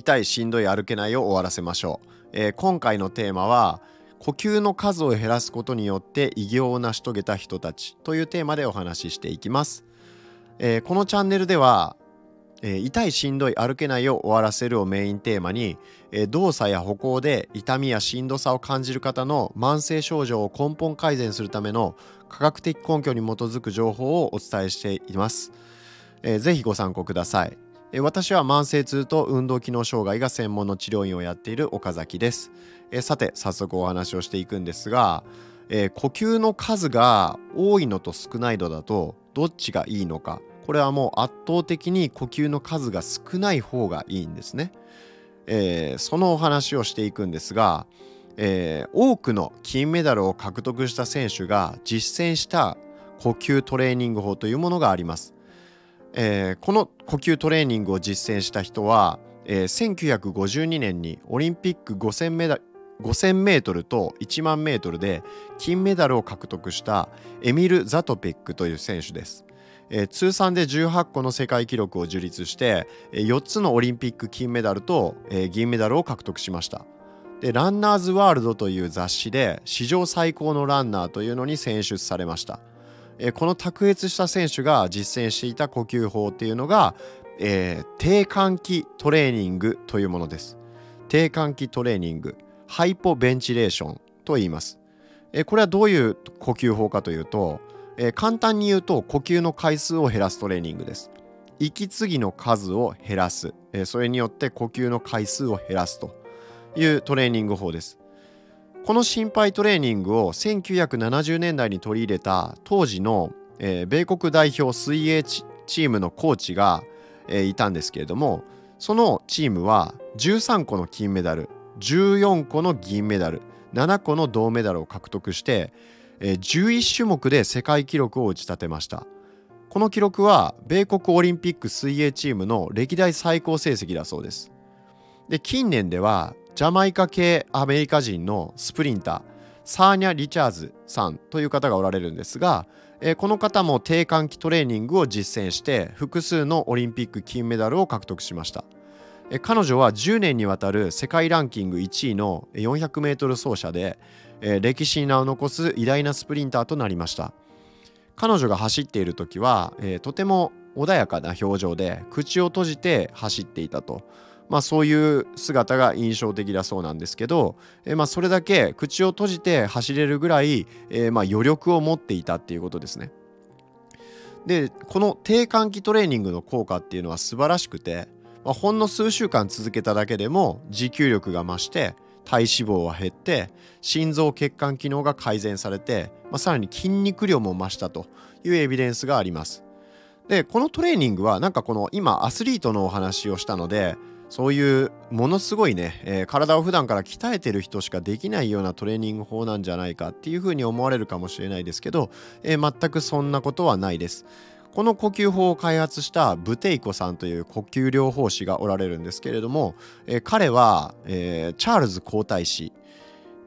痛いしんどい歩けないを終わらせましょう、えー、今回のテーマは呼吸の数を減らすことによって偉業を成し遂げた人たちというテーマでお話ししていきます、えー、このチャンネルでは、えー、痛いしんどい歩けないを終わらせるをメインテーマに、え動作や歩行で痛みやしんどさを感じる方の慢性症状を根本改善するための科学的根拠に基づく情報をお伝えしています、えー、ぜひご参考ください。私は慢性痛と運動機能障害が専門の治療院をやっている岡崎です。さて早速お話をしていくんですが、えー、呼吸の数が多いのと少ないのだとどっちがいいのかこれはもう圧倒的に呼吸の数が少ない方がいいんですね。えー、そのお話をしていくんですが、えー、多くの金メダルを獲得した選手が実践した呼吸トレーニング法というものがあります。えー、この呼吸トレーニングを実践した人は、えー、1952年にオリンピック5000メダ5000メートルと1万メートルで金メダルを獲得したエミル・ザトペックという選手です。えー、通算で18個の世界記録を樹立して、えー、4つのオリンピック金メダルと、えー、銀メダルを獲得しました。でランナーズワールドという雑誌で史上最高のランナーというのに選出されました。えこの卓越した選手が実践していた呼吸法っていうのが、えー、低換気トレーニングというものです。低換気トレーニング、ハイポベンチレーションと言います。えこれはどういう呼吸法かというと、え簡単に言うと呼吸の回数を減らすトレーニングです。息継ぎの数を減らす、えそれによって呼吸の回数を減らすというトレーニング法です。この心肺トレーニングを1970年代に取り入れた当時の、えー、米国代表水泳チームのコーチが、えー、いたんですけれどもそのチームは13個の金メダル14個の銀メダル7個の銅メダルを獲得して、えー、11種目で世界記録を打ち立てました。この記録は米国オリンピック水泳チームの歴代最高成績だそうです。で近年ではジャマイカ系アメリカ人のスプリンターサーニャ・リチャーズさんという方がおられるんですが、えー、この方も低換気トレーニングを実践して複数のオリンピック金メダルを獲得しました、えー、彼女は10年にわたる世界ランキング1位の 400m 走者で、えー、歴史に名を残す偉大なスプリンターとなりました。彼女が走っている時は、えとても穏やかな表情で口を閉じて走っていたと。まあ、そういう姿が印象的だそうなんですけど、えー、まあそれだけ口を閉じて走れるぐらい、えー、まあ余力を持っていたっていうことですね。でこの低換気トレーニングの効果っていうのは素晴らしくて、まあ、ほんの数週間続けただけでも持久力が増して体脂肪は減って心臓血管機能が改善されて、まあ、さらに筋肉量も増したというエビデンスがあります。でこのトレーニングはなんかこの今アスリートのお話をしたのでそういうものすごいね、えー、体を普段から鍛えてる人しかできないようなトレーニング法なんじゃないかっていうふうに思われるかもしれないですけど、えー、全くそんなことはないです。この呼吸法を開発したブテイコさんという呼吸療法士がおられるんですけれども、えー、彼は、え、チャールズ皇太子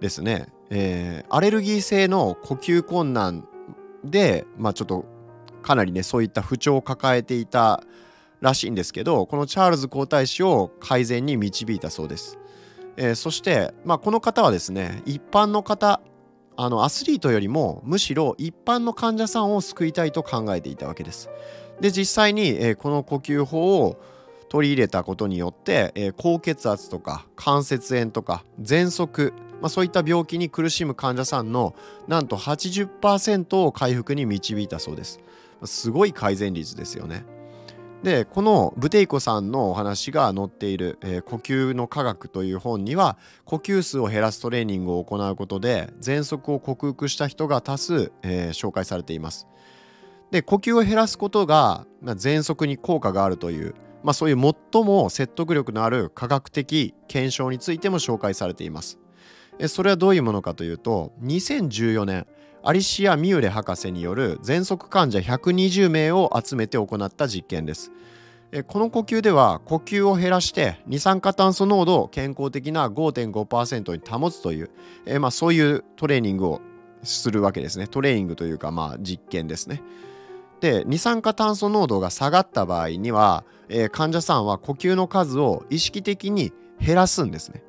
ですね、え、アレルギー性の呼吸困難で、まあ、ちょっとかなりねそういった不調を抱えていたらしいんですけどこのチャールズ皇太子を改善に導いたそうです、えー、そして、まあ、この方はですね一般の方あのアスリートよりもむしろ一般の患者さんを救いたいと考えていたわけです。で実際に、えー、この呼吸法を取り入れたことによって、えー、高血圧とか関節炎とか喘息、まあ、そういった病気に苦しむ患者さんのなんと80%を回復に導いたそうです。すごい改善率ですよね。でこのブテイコさんのお話が載っている、えー、呼吸の科学という本には呼吸数を減らすトレーニングを行うことで喘息を克服した人が多数、えー、紹介されています。で呼吸を減らすことが、まあ、喘息に効果があるという、まあ、そういう最も説得力のある科学的検証についても紹介されています。それはどういうものかというと2014年アリシア・ミューレ博士による喘息患者120名を集めて行った実験です。この呼吸では呼吸を減らして二酸化炭素濃度を健康的な5.5%に保つという、えまあ、そういうトレーニングをするわけですね。トレーニングというか、まあ、実験ですね。で二酸化炭素濃度が下がった場合には、え、患者さんは呼吸の数を意識的に減らすんですね。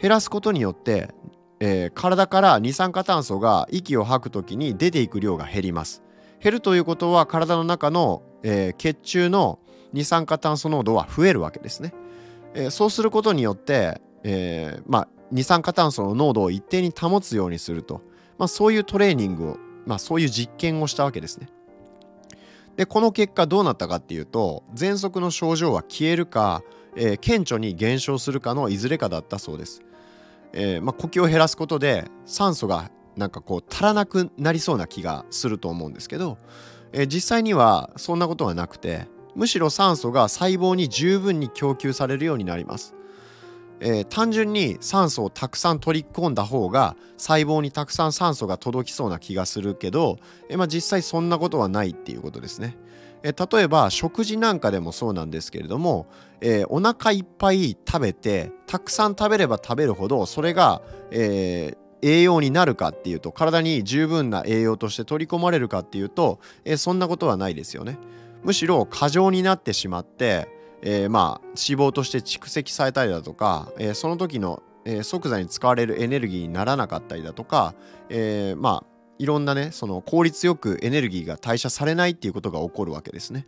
減らすことによって、えー、体から二酸化炭素が息を吐く時に出ていく量が減ります。減るということは体の中の、えー、血中の二酸化炭素濃度は増えるわけですね。えー、そうすることによって、えー、まあ、二酸化炭素の濃度を一定に保つようにすると、まあ、そういうトレーニングを、まあ、そういう実験をしたわけですね。でこの結果どうなったかっていうと喘息の症状は消えるか、えー、顕著に減少するかのいずれかだったそうです。えー、まあ、呼吸を減らすことで酸素がなんかこう足らなくなりそうな気がすると思うんですけど、えー、実際にはそんなことはなくてむしろ酸素が細胞に十分に供給されるようになります。えー、単純に酸素をたくさん取り込んだ方が細胞にたくさん酸素が届きそうな気がするけど、え、まあ、実際そんなことはないっていうことですね。え、例えば食事なんかでもそうなんですけれども、えお腹いっぱい食べてたくさん食べれば食べるほどそれが、え栄養になるかっていうと体に十分な栄養として取り込まれるかっていうと、えそんなことはないですよね。むしろ過剰になってしまってえー、まあ脂肪として蓄積されたりだとか、えー、その時の、えー、即座に使われるエネルギーにならなかったりだとか、えまあいろんなねその効率よくエネルギーが代謝されないっていうことが起こるわけですね。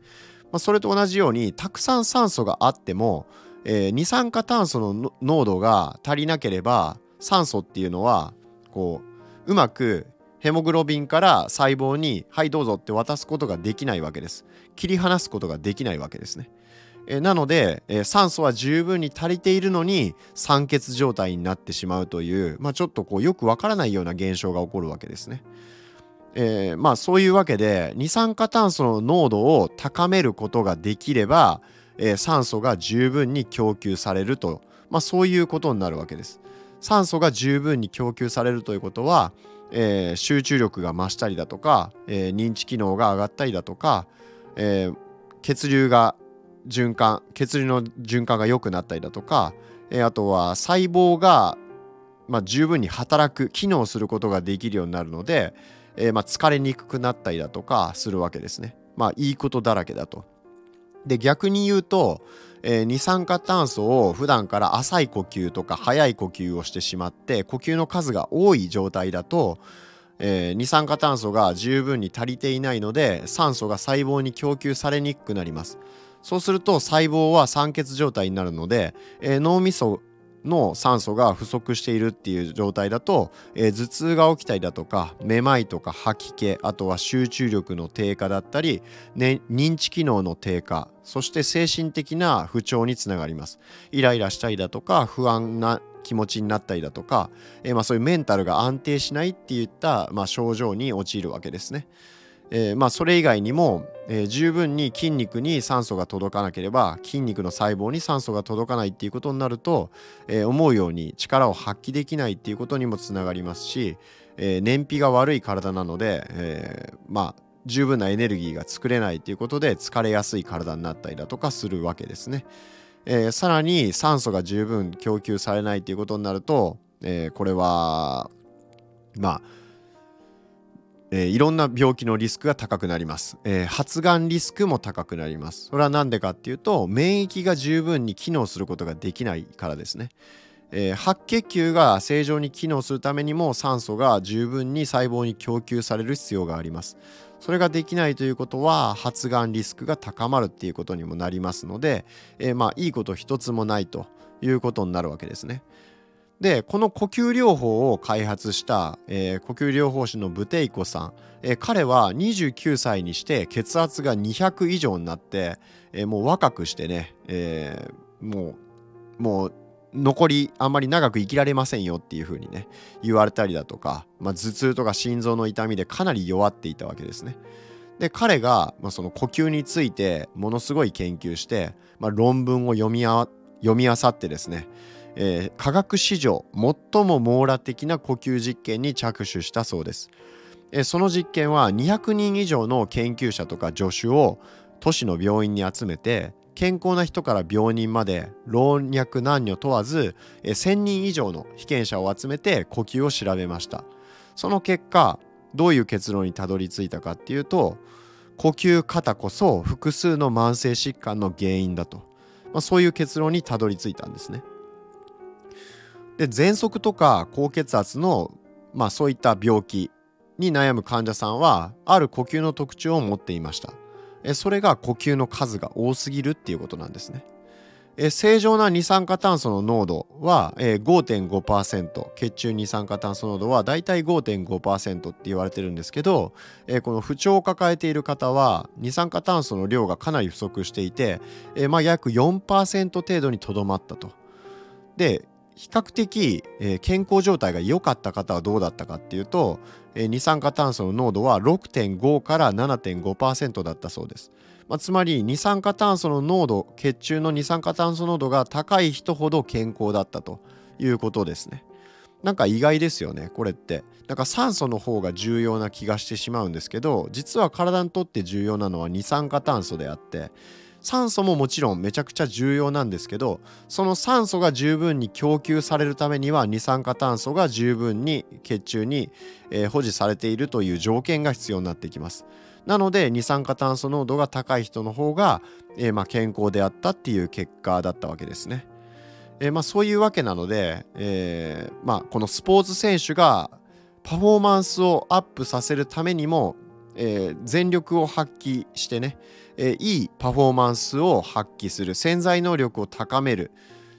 まあ、それと同じようにたくさん酸素があっても、え二酸化炭素の濃度が足りなければ酸素っていうのはこううまくヘモグロビンから細胞に「はいどうぞ」って渡すことができないわけです。切り離すことができないわけですね。えなので、え酸素は十分に足りているのに酸欠状態になってしまうという、まあ、ちょっとこうよくわからないような現象が起こるわけですね。えー、まあそういうわけで二酸化炭素の濃度を高めることができれば、えー、酸素が十分に供給されると、まあ、そういうことになるわけです。酸素が十分に供給されるということは、えー、集中力が増したりだとか、え認知機能が上がったりだとか、え血流が循環血流の循環が良くなったりだとか、え、あとは細胞が、まあ、十分に働く機能することができるようになるので、え、まあ、疲れにくくなったりだとかするわけですね。まあいいことだらけだと。で逆に言うと、えー、二酸化炭素を普段から浅い呼吸とか速い呼吸をしてしまって呼吸の数が多い状態だと、えー、二酸化炭素が十分に足りていないので酸素が細胞に供給されにくくなります。そうすると細胞は酸欠状態になるので、えー、脳みその酸素が不足しているっていう状態だと、えー、頭痛が起きたりだとかめまいとか吐き気あとは集中力の低下だったり、ね、認知機能の低下そして精神的な不調につながりますイライラしたりだとか不安な気持ちになったりだとか、えー、まあ、そういうメンタルが安定しないっていった、まあ、症状に陥るわけですね。えー、まあそれ以外にも、えー、十分に筋肉に酸素が届かなければ筋肉の細胞に酸素が届かないっていうことになると、えー、思うように力を発揮できないっていうことにもつながりますし、え燃費が悪い体なので、えまあ十分なエネルギーが作れないということで疲れやすい体になったりだとかするわけですね。えー、さらに酸素が十分供給されないということになると、えー、これはまあえー、いろんな病気のリスクが高くなります、えー、発がんリスクも高くなります。それは何でかっていうと免疫が十分に機能することができないからですね、えー、白血球が正常に機能するためにも酸素が十分に細胞に供給される必要があります。それができないということは発がんリスクが高まるっていうことにもなりますので、えまあいいこと一つもないということになるわけですね。でこの呼吸療法を開発した、えー、呼吸療法士のブテイコさん、えー、彼は29歳にして血圧が200以上になって、えー、もう若くしてね、えもうもう残りあんまり長く生きられませんよっていう風にね言われたりだとか、まあ、頭痛とか心臓の痛みでかなり弱っていたわけですね。で彼が、まあ、その呼吸についてものすごい研究して、まあ、論文を読みあ読み漁ってですねえー、科学史上最も網羅的な呼吸実験に着手したそうです。えー、その実験は200人以上の研究者とか助手を都市の病院に集めて健康な人から病人まで老若男女問わず、えー、1000人以上の被験者を集めて呼吸を調べました。その結果どういう結論にたどり着いたかっていうと呼吸過多こそ複数の慢性疾患の原因だと、まあ、そういう結論にたどり着いたんですね。で喘息とか高血圧の、まあ、そういった病気に悩む患者さんはある呼吸の特徴を持っていました。それが呼吸の数が多すぎるっていうことなんですね。正常な二酸化炭素の濃度は5.5%血中二酸化炭素濃度はだいたい5.5%って言われてるんですけどこの不調を抱えている方は二酸化炭素の量がかなり不足していてまあ約4%程度にとどまったと。で比較的、えー、健康状態が良かった方はどうだったかっていうと、えー、二酸化炭素の濃度は6.5から7.5%だったそうです。まあ、つまり二酸化炭素の濃度血中の二酸化炭素濃度が高い人ほど健康だったということですね。なんか意外ですよねこれってなんか酸素の方が重要な気がしてしまうんですけど実は体にとって重要なのは二酸化炭素であって酸素ももちろんめちゃくちゃ重要なんですけどその酸素が十分に供給されるためには二酸化炭素が十分に血中に、えー、保持されているという条件が必要になってきます。なので二酸化炭素濃度が高い人の方が、えー、まあ、健康であったっていう結果だったわけですね。えー、まあ、そういうわけなので、えまあ、このスポーツ選手がパフォーマンスをアップさせるためにも、え全力を発揮してねえいいパフォーマンスを発揮する潜在能力を高める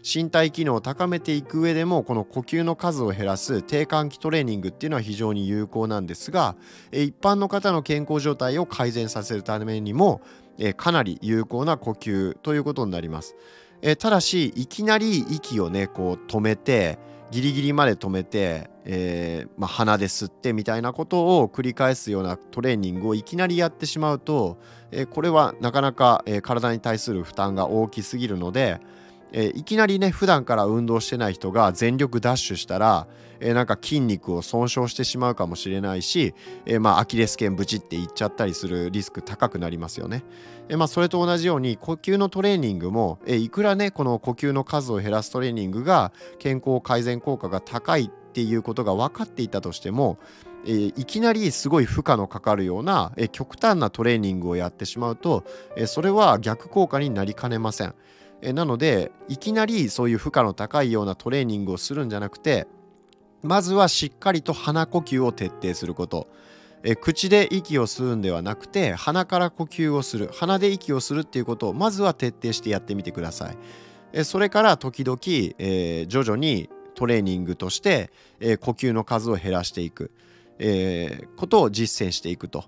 身体機能を高めていく上でもこの呼吸の数を減らす低換気トレーニングっていうのは非常に有効なんですが一般の方の健康状態を改善させるためにもかなり有効な呼吸ということになります。ただしいきなり息をねこう止めてギリギリまで止めて、えー、まあ、鼻で吸ってみたいなことを繰り返すようなトレーニングをいきなりやってしまうと、えー、これはなかなか、え、体に対する負担が大きすぎるので、えいきなりね普段から運動してない人が全力ダッシュしたら、えなんか筋肉を損傷してしまうかもしれないし、えまあ、アキレス腱ブチっていっちゃったりするリスク高くなりますよね。えまあ、それと同じように呼吸のトレーニングも、えいくらねこの呼吸の数を減らすトレーニングが健康改善効果が高いっていうことが分かっていたとしても、え、いきなりすごい負荷のかかるような、え、極端なトレーニングをやってしまうと、え、それは逆効果になりかねません。えなのでいきなりそういう負荷の高いようなトレーニングをするんじゃなくてまずはしっかりと鼻呼吸を徹底すること。え口で息を吸うんではなくて鼻から呼吸をする鼻で息をするっていうことをまずは徹底してやってみてください。えそれから時々、えー、徐々にトレーニングとして、えー、呼吸の数を減らしていく、えー、ことを実践していくと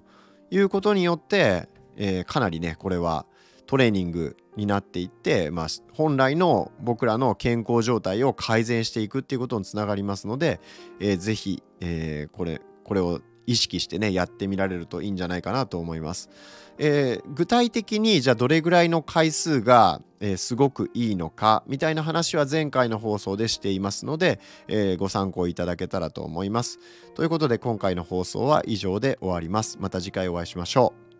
いうことによって、えかなりねこれはトレーニングになっていって、まあ、本来の僕らの健康状態を改善していくっていうことにつながりますので、えー、ぜひ、えー、これこれを意識してねやってみられるといいんじゃないかなと思います。えー、具体的にじゃあどれぐらいの回数が、えー、すごくいいのかみたいな話は前回の放送でしていますので、えー、ご参考いただけたらと思います。ということで今回の放送は以上で終わります。また次回お会いしましょう。